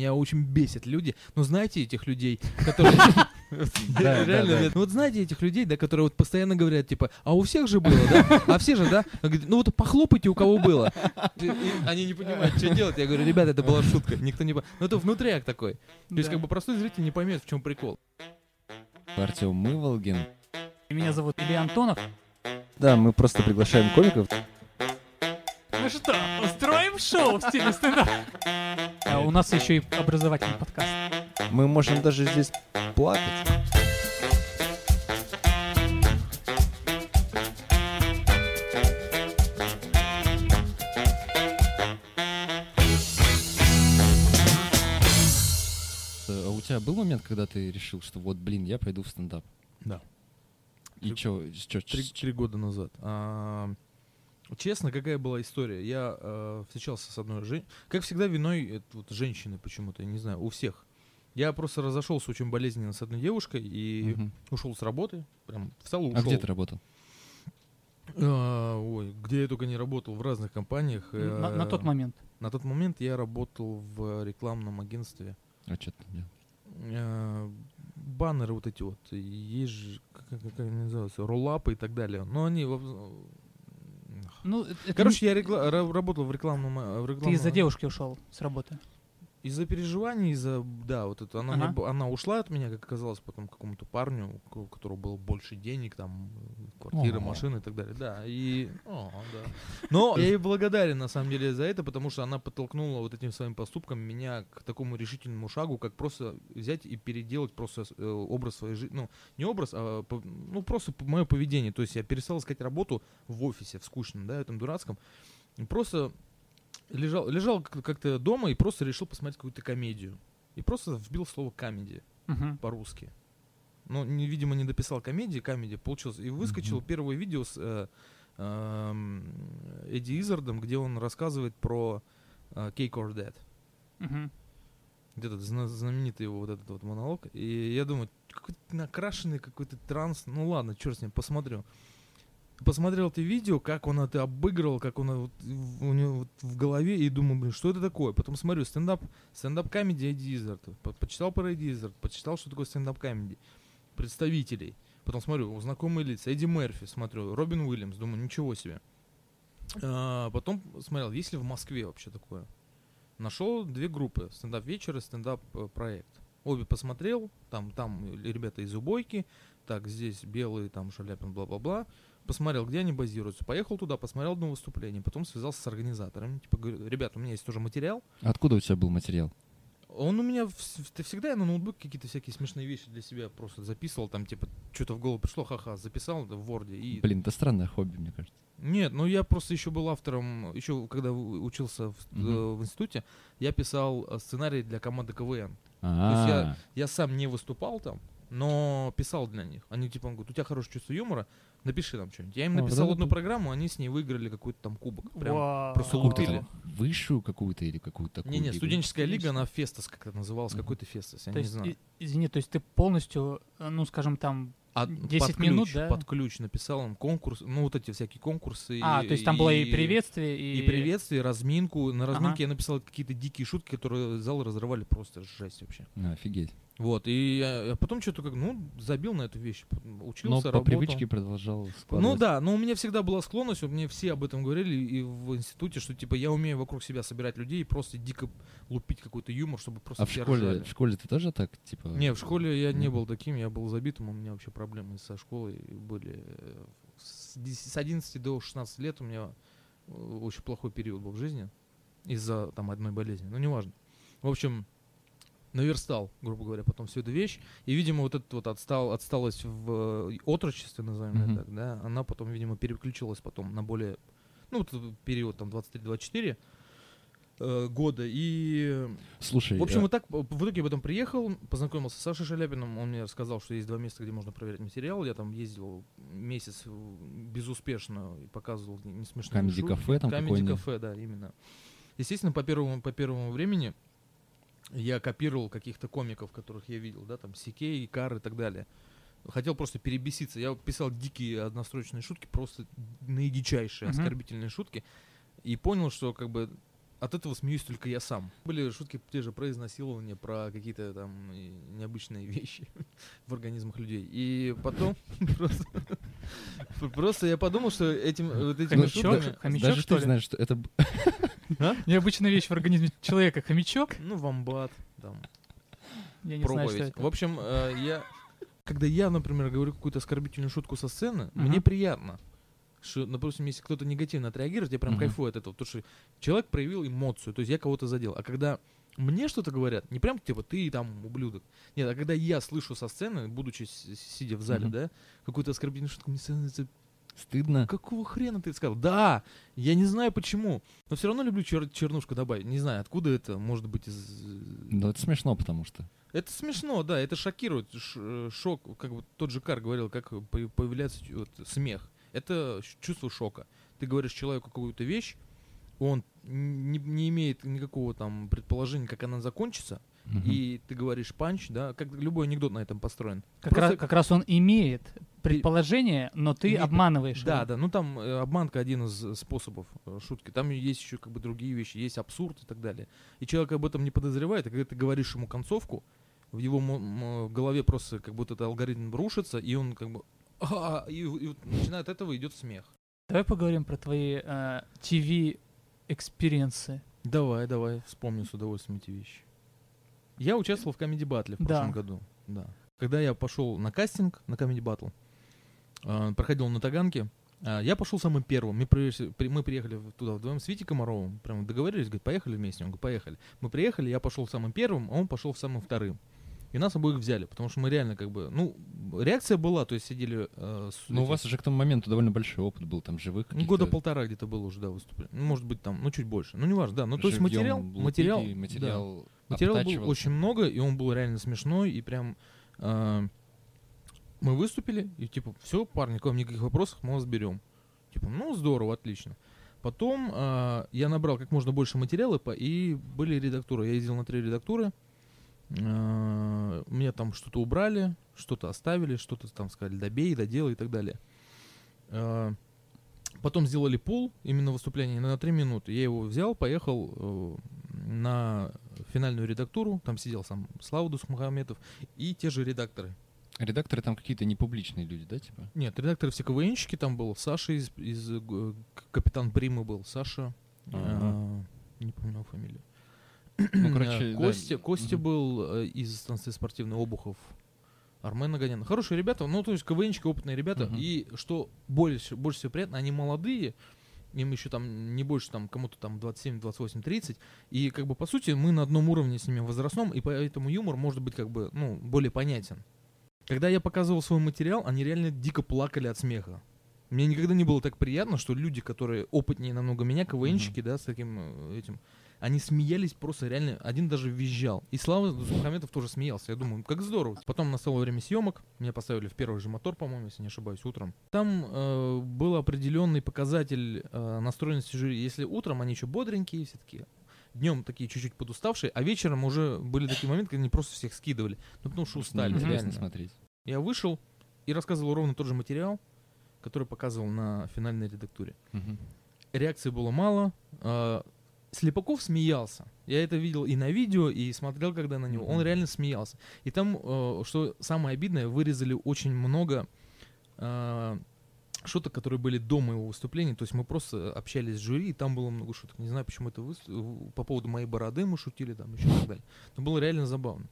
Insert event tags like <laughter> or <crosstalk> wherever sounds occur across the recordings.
Меня очень бесят люди. Но знаете этих людей, которые... <laughs> Да, Реально, да, да. нет. Ну вот знаете этих людей, да, которые вот постоянно говорят, типа, а у всех же было, да? А все же, да? Ну вот похлопайте, у кого было. Они не понимают, что делать. Я говорю, ребята, это была шутка. Никто не... Ну это внутряк такой. То есть как бы простой зритель не поймет, в чем прикол. Артем Мыволгин. Меня зовут Илья Антонов. Да, мы просто приглашаем комиков. Ну что, устроим шоу в стиле стендап? А у нас еще и образовательный подкаст. Мы можем даже здесь плакать. А у тебя был момент, когда ты решил, что вот, блин, я пойду в стендап? Да. И чё, чё, три года назад. А, честно, какая была история? Я э, встречался с одной женщиной. Как всегда, виной это вот женщины почему-то, я не знаю, у всех. Я просто разошелся очень болезненно с одной девушкой и Мгм. ушел с работы. Прям встал и А ушел. где ты работал? А, ой, где я только не работал, в разных компаниях. На, на Э, тот момент. На тот момент я работал в рекламном агентстве. А что ты делал? Э, баннеры вот эти вот, есть же, как, как- как они называются, роллапы и так далее. Но они... Ну, это- это Короче, я ра- работал в рекламном... э, В ты рекламном... из-за девушки ушел с работы. Из-за переживаний, из-за... Да, вот это, она, мне Ага. б- она ушла от меня, как оказалось, потом к какому-то парню, у которого было больше денег, там, э, квартиры, О. машины и так далее. Да, и... О, да. Но я ей благодарен, на самом деле, за это, потому что она подтолкнула вот этим своим поступком меня к такому решительному шагу, как просто взять и переделать просто э, образ своей жизни. Ну, не образ, а ну, просто мое поведение. То есть я перестал искать работу в офисе, в скучном, да, этом дурацком. Просто лежал, лежал как- как-то дома и просто решил посмотреть какую-то комедию. И просто вбил слово комедия Мгм. по-русски. Ну, не, видимо, не дописал комедии, комедия получилось. И выскочил Мгм. первое видео с э, эм, Эдди Изардом, где он рассказывает про э, Cake or Dead. Мгм. Вот этот зна- знаменитый его вот этот вот монолог. И я думаю, какой-то накрашенный какой-то транс. Ну ладно, черт с ним, посмотрю. Посмотрел это видео, как он это обыгрывал, как он вот у него вот в голове, и думаю, блин, что это такое? Потом смотрю, стендап, стендап комедия Эдди Изард. По- Почитал про Эдди Изард, почитал, что такое стендап комедий. Представителей. Потом смотрю, знакомые лица. Эдди Мерфи, смотрю, Робин Уильямс, думаю, ничего себе. А, потом смотрел, есть ли в Москве вообще такое. Нашел две группы, стендап-вечер и стендап-проект. Обе посмотрел, там, там ребята из Убойки, так, здесь белый, там Шаляпин, бла-бла-бла. Посмотрел, где они базируются. Поехал туда, посмотрел одно выступление, потом связался с организаторами. Типа, говорю, ребята, у меня есть тоже материал. Откуда у тебя был материал? Он у меня вс- ты всегда я на ноутбуке какие-то всякие смешные вещи для себя просто записывал, там, типа, что-то в голову пришло, ха-ха, записал в Word и Блин, это странное хобби, мне кажется. нет, ну я просто еще был автором, еще когда учился в, Мгм. э, в институте, я писал э, сценарий для команды КВН. А, Я сам не выступал там, но писал для них. Они типа говорят, у тебя хорошее чувство юмора, напиши нам что-нибудь. Я им О, написал да, одну да. программу, они с ней выиграли какой-то там кубок. Прям. Вау. просто какую-то лупили. там высшую какую-то или какую-то такую Не-не, студенческая лига, Студенческая. она Фестас как-то называлась, Мгм. какой-то Фестас, я То не есть, знаю. и- извини, то есть ты полностью, э, ну, скажем, там... А 10 под минут, ключ, да? Под ключ написал им конкурс, ну вот эти всякие конкурсы. А, то есть там было и приветствие, и... И приветствие, разминку. На разминке Ага. я написал какие-то дикие шутки, которые зал разрывали просто жесть вообще. А, офигеть. Вот, и я, потом что-то как, ну, забил на эту вещь. Но Учился, по работал. привычке продолжал Ну складывать. да, но у меня всегда была склонность, мне все об этом говорили и в институте, что типа я умею вокруг себя собирать людей и просто дико лупить какой-то юмор, чтобы просто А в школе, ржали. в школе ты тоже так, типа... Не, в школе я не был таким, я был забитым, у меня вообще проблемы со школой были. С, 10 с 11 до 16 лет у меня э, очень плохой период был в жизни из-за там одной болезни, но неважно. В общем, наверстал, грубо говоря, потом всю эту вещь. И, видимо, вот эта вот отстал, отсталость в э, отрочестве, назовем это так, да, она потом, видимо, переключилась потом на более, ну, вот период там 23-24 э, года. И Слушай, в общем, э, вот так в итоге я потом приехал, познакомился с Сашей Шаляпиным, он мне рассказал, что есть два места, где можно проверять материал. Я там ездил месяц э, безуспешно и показывал не смешные. Cafe там Comedy какой-нибудь? кафе, да, именно. Естественно, по первому, по первому времени я копировал каких-то комиков, которых я видел, да, там Сикей, Кар и так далее. Хотел просто перебеситься. Я писал дикие однострочные шутки, просто наидичайшие Мгм. оскорбительные шутки. И понял, что как бы от этого смеюсь только я сам. Были шутки те же про изнасилование, про какие-то там необычные вещи <laughs> в организмах людей. И потом <laughs> просто, просто я подумал, что этим вот этими Хомячок? шутками... Хомячок, Даже что ты ли? знаешь, что это... <laughs> б- Необычная вещь в организме человека. Хомячок? Ну, вамбат, там, Я не знаю, что это. В общем, э, я... Когда я, например, говорю какую-то оскорбительную шутку со сцены, Мгм. мне приятно. Что, допустим, если кто-то негативно отреагирует, я прям Мгм. кайфую от этого. Потому что человек проявил эмоцию, то есть я кого-то задел. А когда мне что-то говорят, не прям типа ты там ублюдок. Нет, а когда я слышу со сцены, будучи сидя в зале, Мгм. да, какую-то оскорбительную шутку, мне становится Стыдно. Какого хрена ты это сказал? Да, я не знаю почему, но все равно люблю чер- чернушку добавить. Не знаю, откуда это может быть из... Ну, это смешно, потому что. Это смешно, да, это шокирует. Ш- э, шок, как вот тот же Кар говорил, как по- появляется вот, смех. Это чувство шока. Ты говоришь человеку какую-то вещь, он не, не имеет никакого там предположения, как она закончится, Мгм. и ты говоришь панч, да, как любой анекдот на этом построен. Как, Просто- раз, как раз он имеет предположение, но ты Не- обманываешь Да, его. да, ну там э, обманка один из э, способов э, шутки. Там есть еще как бы другие вещи, есть абсурд и так далее. И человек об этом не подозревает, а когда ты говоришь ему концовку, в его мо- голове просто как будто этот алгоритм рушится, и он как бы и, и вот начинает от этого идет смех. Давай поговорим про твои э, TV- experience ы. Давай, давай, вспомню с удовольствием эти вещи. Я участвовал в Comedy Battle в Да. прошлом году. Да. Когда я пошел на кастинг на Comedy Battle, э, проходил на Таганке, э, я пошел самым первым. Мы, при- при- мы приехали туда вдвоем с Витей Комаровым. Прям договорились, говорит, поехали вместе. Он говорит, поехали. Мы приехали, я пошел самым первым, а он пошел самым вторым. И нас обоих взяли, потому что мы реально как бы, ну, реакция была, то есть сидели... э, с Ну, у вас уже к тому моменту довольно большой опыт был, там, живых года полтора где-то было уже, да, выступление. Ну, может быть, там, ну, чуть больше. Ну, неважно, да. Ну, то есть материал, лупили, материал, да. Материал Материала было очень много, и он был реально смешной, и прям э, мы выступили, и типа, все, парни, к вам никаких вопросов, мы вас берем. Типа, ну, здорово, отлично. Потом э, я набрал как можно больше материала, по- и были редактуры. Я ездил на три редактуры. Э, Мне там что-то убрали, что-то оставили, что-то там сказали, добей, доделай и так далее. Э, Потом сделали пул, именно выступление на 3 минуты. Я его взял, поехал э, на финальную редактуру. Там сидел сам Слава Дусмухаметов и те же редакторы. Редакторы там какие-то непубличные люди, да, типа? Нет, редакторы все КВНщики там был. Саша из, из э, Капитан Примы был. Саша. Ага. э, не помню фамилию. Ну, <clears throat> короче, Э, да. Костя, Костя Мгм. был э, из станции спортивной Обухов. Армен Аганян. Хорошие ребята, ну, то есть КВНщики, опытные ребята. Мгм. И что больше, больше всего приятно, они молодые, им еще там не больше, там, кому-то там 27, 28, 30. И как бы, по сути, мы на одном уровне с ними возрастном, и поэтому юмор может быть как бы, ну, более понятен. Когда я показывал свой материал, они реально дико плакали от смеха. Мне никогда не было так приятно, что люди, которые опытнее намного меня, КВНщики, да, с таким э, этим, они смеялись просто реально, один даже визжал. И Слава Дусмухаметов тоже смеялся. Я думаю, как здорово. Потом настало время съемок, меня поставили в первый же мотор, по-моему, если не ошибаюсь, утром. Там э, был определенный показатель э, настроенности жюри. Если утром они еще бодренькие, все такие, днем такие чуть-чуть подуставшие, а вечером уже были такие моменты, когда они просто всех скидывали. Ну, потому что устали, неинтересно реально. смотреть. Я вышел и рассказывал ровно тот же материал, который показывал на финальной редактуре. Мгм. Реакции было мало. а, Слепаков смеялся. Я это видел и на видео, и смотрел, когда на него. Он Мгм. реально смеялся. И там, э, что самое обидное, вырезали очень много а, шуток, которые были до моего выступления. То есть мы просто общались с жюри, и там было много шуток. Не знаю, почему это выс- в- по поводу моей бороды мы шутили, там еще и так далее. Но было реально забавно.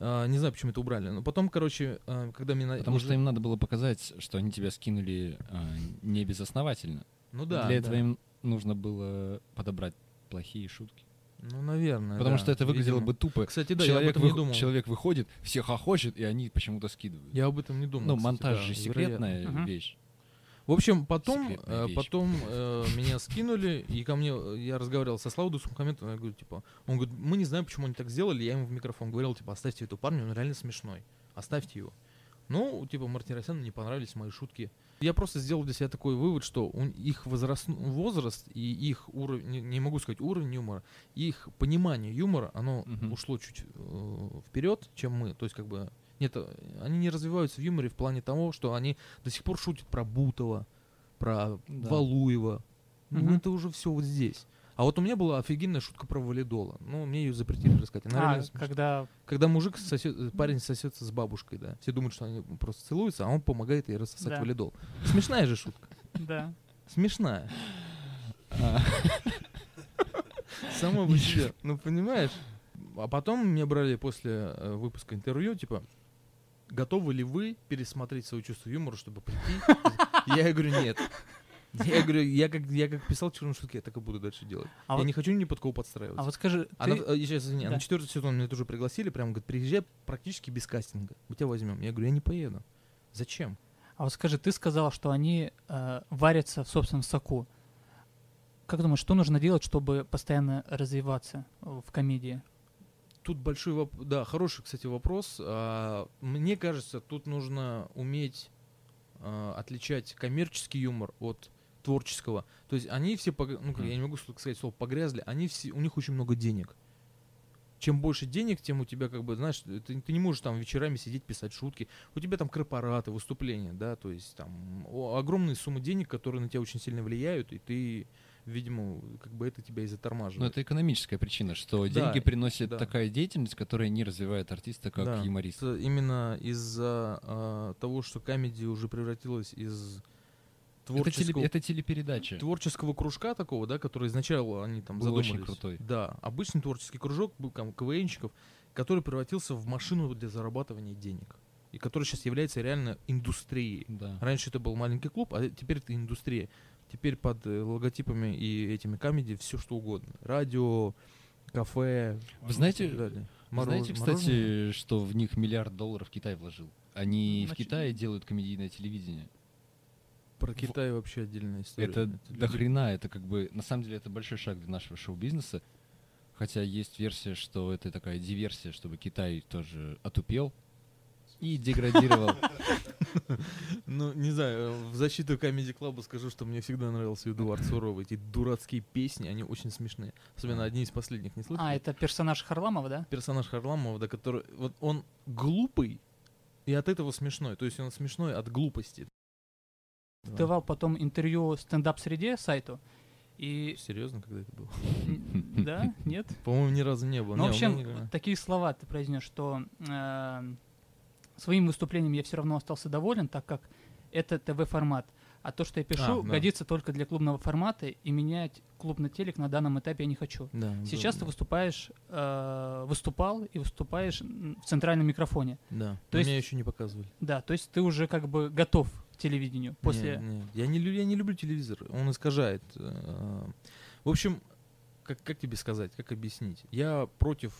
А, не знаю, почему это убрали. Но потом, короче, а, когда мне... Потому уже- что им надо было показать, что они тебя скинули а, не безосновательно. Ну да. Для да. этого им нужно было подобрать плохие шутки. Ну, наверное, Потому да, что это выглядело видимо. бы тупо. Кстати, да, я об человек, этом не вых- думал. человек выходит, всех охочет, и они почему-то скидывают. Я об этом не думал. ну, кстати, монтаж да, же вероятно. секретная Мгм. вещь. В общем, потом, э, вещь. потом э, меня скинули, и ко мне, э, я разговаривал со Славой Дусмухаметовым, я говорю, типа, он говорит, мы не знаем, почему они так сделали, я ему в микрофон говорил, типа, оставьте эту парня, он реально смешной, оставьте его. Ну, типа, Мартиросяну не понравились мои шутки. Я просто сделал для себя такой вывод, что у- их возраст, возраст и их уровень, не, не могу сказать уровень юмора, их понимание юмора, оно Мгм. ушло чуть э, вперед, чем мы. То есть, как бы, нет, э, они не развиваются в юморе в плане того, что они до сих пор шутят про Бутова, про Да. Валуева. Ну, Мгм. это уже все вот здесь. А вот у меня была офигенная шутка про валидола. Ну, мне ее запретили рассказать. Она А, реально когда... Когда мужик сосет, парень сосется с бабушкой, да. Все думают, что они просто целуются, а он помогает ей рассосать Да. валидол. Смешная же шутка. Да. Смешная. А, <laughs> Сама по себе. Ну, понимаешь? А потом меня брали после э, выпуска интервью, типа, готовы ли вы пересмотреть свое чувство юмора, чтобы прийти? Я говорю, нет. <laughs> Я говорю, я как, я как писал черную шутки, я так и буду дальше делать. А я вот- не хочу ни под кого подстраиваться. А вот скажи, А на, ты- э, сейчас, извини, а Да. на четвертый сезон меня тоже пригласили, прям говорят, приезжай практически без кастинга. Мы тебя возьмем. Я говорю, я не поеду. Зачем? А вот скажи, ты сказал, что они э, варятся в собственном соку. Как думаешь, что нужно делать, чтобы постоянно развиваться э, в комедии? Тут большой вопрос. Да, хороший, кстати, вопрос. А, мне кажется, тут нужно уметь а, отличать коммерческий юмор от творческого. То есть они все, пог- ну, как, я не могу сказать слово погрязли, они все, у них очень много денег. Чем больше денег, тем у тебя, как бы, знаешь, ты, ты не можешь там вечерами сидеть, писать шутки. У тебя там корпораты, выступления, да, то есть там о- огромные суммы денег, которые на тебя очень сильно влияют, и ты, видимо, как бы это тебя и затормаживает. Ну, это экономическая причина, что Да, деньги приносит да. такая деятельность, которая не развивает артиста как Да, юморист. это именно из-за а, того, что комедия уже превратилась из Это, творческого, теле- это телепередача. творческого кружка такого, да, который изначально они там Был задумались. очень крутой. Да, обычный творческий кружок был там КВНщиков, который превратился в машину для зарабатывания денег. И который сейчас является реально индустрией. Да. Раньше это был маленький клуб, а теперь это индустрия. Теперь под э, логотипами и этими комедий все что угодно. Радио, кафе. Вы знаете- далее. Мороз- Знаете, мороженое. кстати, что в них миллиард долларов Китай вложил? Они в Значит, Китае делают комедийное телевидение. Про Китай вообще отдельная история. Это Это до хрена, это как бы, на самом деле, это большой шаг для нашего шоу-бизнеса. Хотя есть версия, что это такая диверсия, чтобы Китай тоже отупел и деградировал. <laughs> Ну, не знаю, в защиту Comedy Club скажу, что мне всегда нравился Эдуард Суровый. Эти дурацкие песни, они очень смешные. Особенно одни из последних, не слышали? А, это персонаж Харламова, да? Персонаж Харламова, да, который... Вот он глупый, и от этого смешной. То есть он смешной от глупости. Да. Давал потом интервью стендап-среде сайту. И... Серьезно, когда это было? Да? <laughs> Нет? По-моему, ни разу не было. Ну, в общем, такие слова ты произнес, что э, своим выступлением я все равно остался доволен, так как это ТВ-формат. А то, что я пишу, А, да. годится только для клубного формата, и менять клуб на телек на данном этапе я не хочу. Да, Сейчас да, ты выступаешь, э, выступал и выступаешь в центральном микрофоне. Да, То есть- меня еще не показывали. Да, то есть ты уже как бы готов телевидению после... Не, не, Я, не, я не люблю телевизор, он искажает. э, В общем, как, как тебе сказать, как объяснить? Я против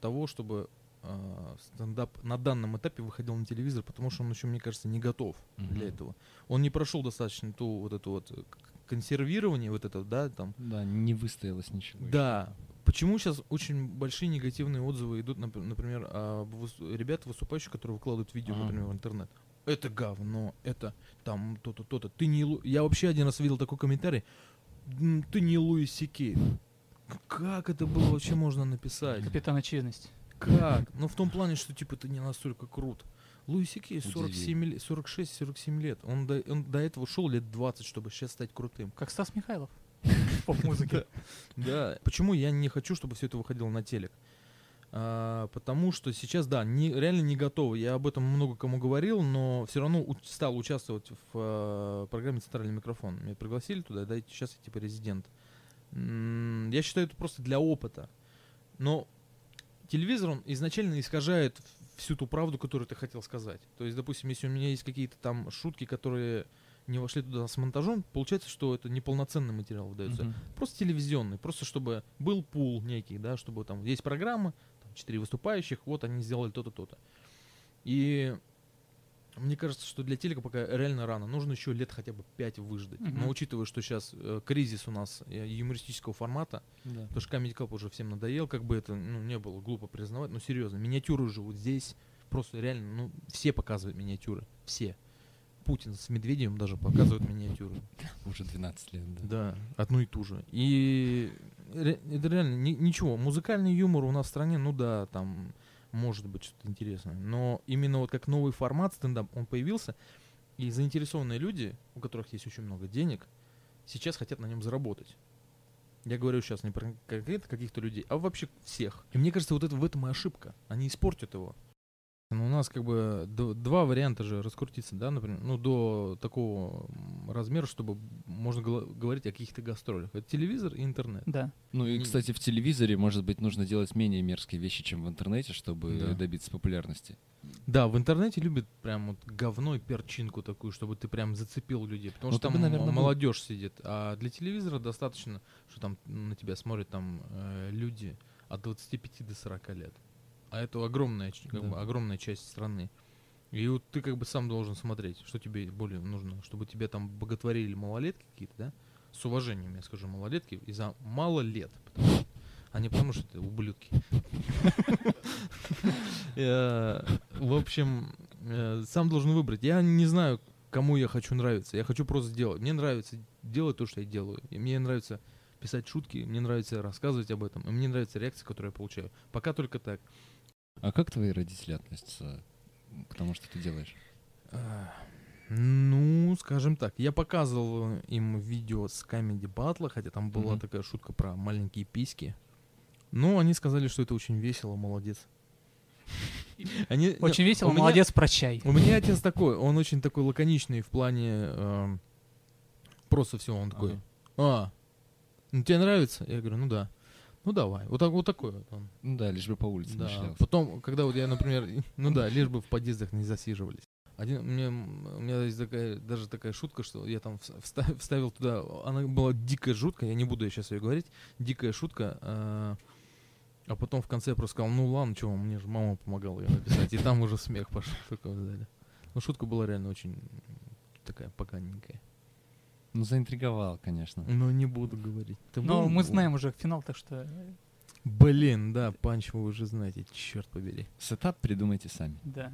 того, чтобы э, стендап на данном этапе выходил на телевизор, потому что он еще, мне кажется, не готов для Мгм. этого. Он не прошел достаточно ту вот эту вот э, консервирование, вот это, да, там. Да, не выстоялось ничего. Да. Почему сейчас очень большие негативные отзывы идут, нап- например, об выс- ребят, выступающих, которые выкладывают видео, Ага. например, в интернет? Это говно, это там то-то, то-то. Ты не Лу- Я вообще один раз видел такой комментарий. «М, Ты не Луис Сикей. Как это было вообще можно написать? Капитан Очевидность. Как? Ну, в том плане, что, типа, ты не настолько крут. Луис Сикей Удиви. 47 лет, 46-47 лет. Он до, он до этого шел лет 20, чтобы сейчас стать крутым. Как Стас Михайлов. <laughs> Поп-музыки. Да. Почему я не хочу, чтобы все это выходило на телек? А, потому что сейчас, да, не, реально не готовы. Я об этом много кому говорил, но все равно у- стал участвовать в а, программе «Центральный микрофон». Меня пригласили туда, да, сейчас я типа резидент. М, Я считаю, это просто для опыта. Но телевизор, он изначально искажает всю ту правду, которую ты хотел сказать. То есть, допустим, если у меня есть какие-то там шутки, которые не вошли туда с монтажом, получается, что это неполноценный материал выдается Мгм. просто телевизионный, просто чтобы был пул некий, да, чтобы там есть программа, четыре выступающих, вот они сделали то-то, то-то. И мне кажется, что для телека пока реально рано. Нужно еще лет хотя бы пять выждать. Мгм. Но учитывая, что сейчас кризис у нас э, юмористического формата, Да. потому что Comedy Club уже всем надоел, как бы это ну, не было глупо признавать, но серьезно, миниатюры живут здесь, просто реально, ну, все показывают миниатюры, все. Путин с Медведевым даже показывают миниатюры. <laughs> Уже 12 лет, да. Да, одну и ту же. И это реально ни- ничего. Музыкальный юмор у нас в стране, ну да, там может быть что-то интересное. Но именно вот как новый формат стендап, он появился, и заинтересованные люди, у которых есть очень много денег, сейчас хотят на нем заработать. Я говорю сейчас не про конкретно каких-то людей, а вообще всех. И мне кажется, вот это в этом и ошибка. Они испортят его. Ну, у нас как бы два варианта же раскрутиться, да, например, ну, до такого м, размера, чтобы можно говорить о каких-то гастролях. Это телевизор и интернет. Да. Ну и, кстати, в телевизоре, может быть, нужно делать менее мерзкие вещи, чем в интернете, чтобы Да. добиться популярности. Да, в интернете любят прям вот говно и перчинку такую, чтобы ты прям зацепил людей. Потому Ну, что там бы, наверно, был- молодежь сидит. А для телевизора достаточно, что там на тебя смотрят там э, люди от 25 до 40 лет. А это огромная, как Да. бы, огромная часть страны. И вот ты как бы сам должен смотреть, что тебе более нужно, чтобы тебя там боготворили малолетки какие-то, да? С уважением, я скажу, малолетки, из-за мало лет. потому а не потому, что это ублюдки. Э, В общем, э, сам должен выбрать. Я не знаю, кому я хочу нравиться. Я хочу просто делать. Мне нравится делать то, что я делаю. И мне нравится писать шутки, мне нравится рассказывать об этом, и мне нравится реакция, которую я получаю. Пока только так. А как твои родители относятся к тому, что ты делаешь? Ну, скажем так, я показывал им видео с Comedy Battle, хотя там была Мгм. такая шутка про маленькие письки. Но они сказали, что это очень весело, молодец. <laughs> Они, Очень весело, у меня- молодец, прощай. У меня отец такой, он очень такой лаконичный в плане эм, просто всего, он такой, Ага. а, ну тебе нравится? Я говорю, ну да. Ну давай, вот, так, вот такой вот он. Ну да, лишь бы по улице не Да. шлялся. Потом, когда вот я, например, ну да, лишь бы в подъездах не засиживались. Один, мне, у меня есть такая, даже такая шутка, что я там вс- вста- вставил туда, она была дикая жутка, я не буду сейчас ее говорить, дикая шутка, а, а потом в конце я просто сказал, ну ладно, чего, мне же мама помогала ее написать, и там уже смех пошел в зале. Ну шутка была реально очень такая поганенькая. Ну, заинтриговал, конечно. Но не буду говорить. Ты Но был- мы знаем уже финал, так что э, Блин, да, punch вы уже знаете, черт побери. Setup придумайте сами. да.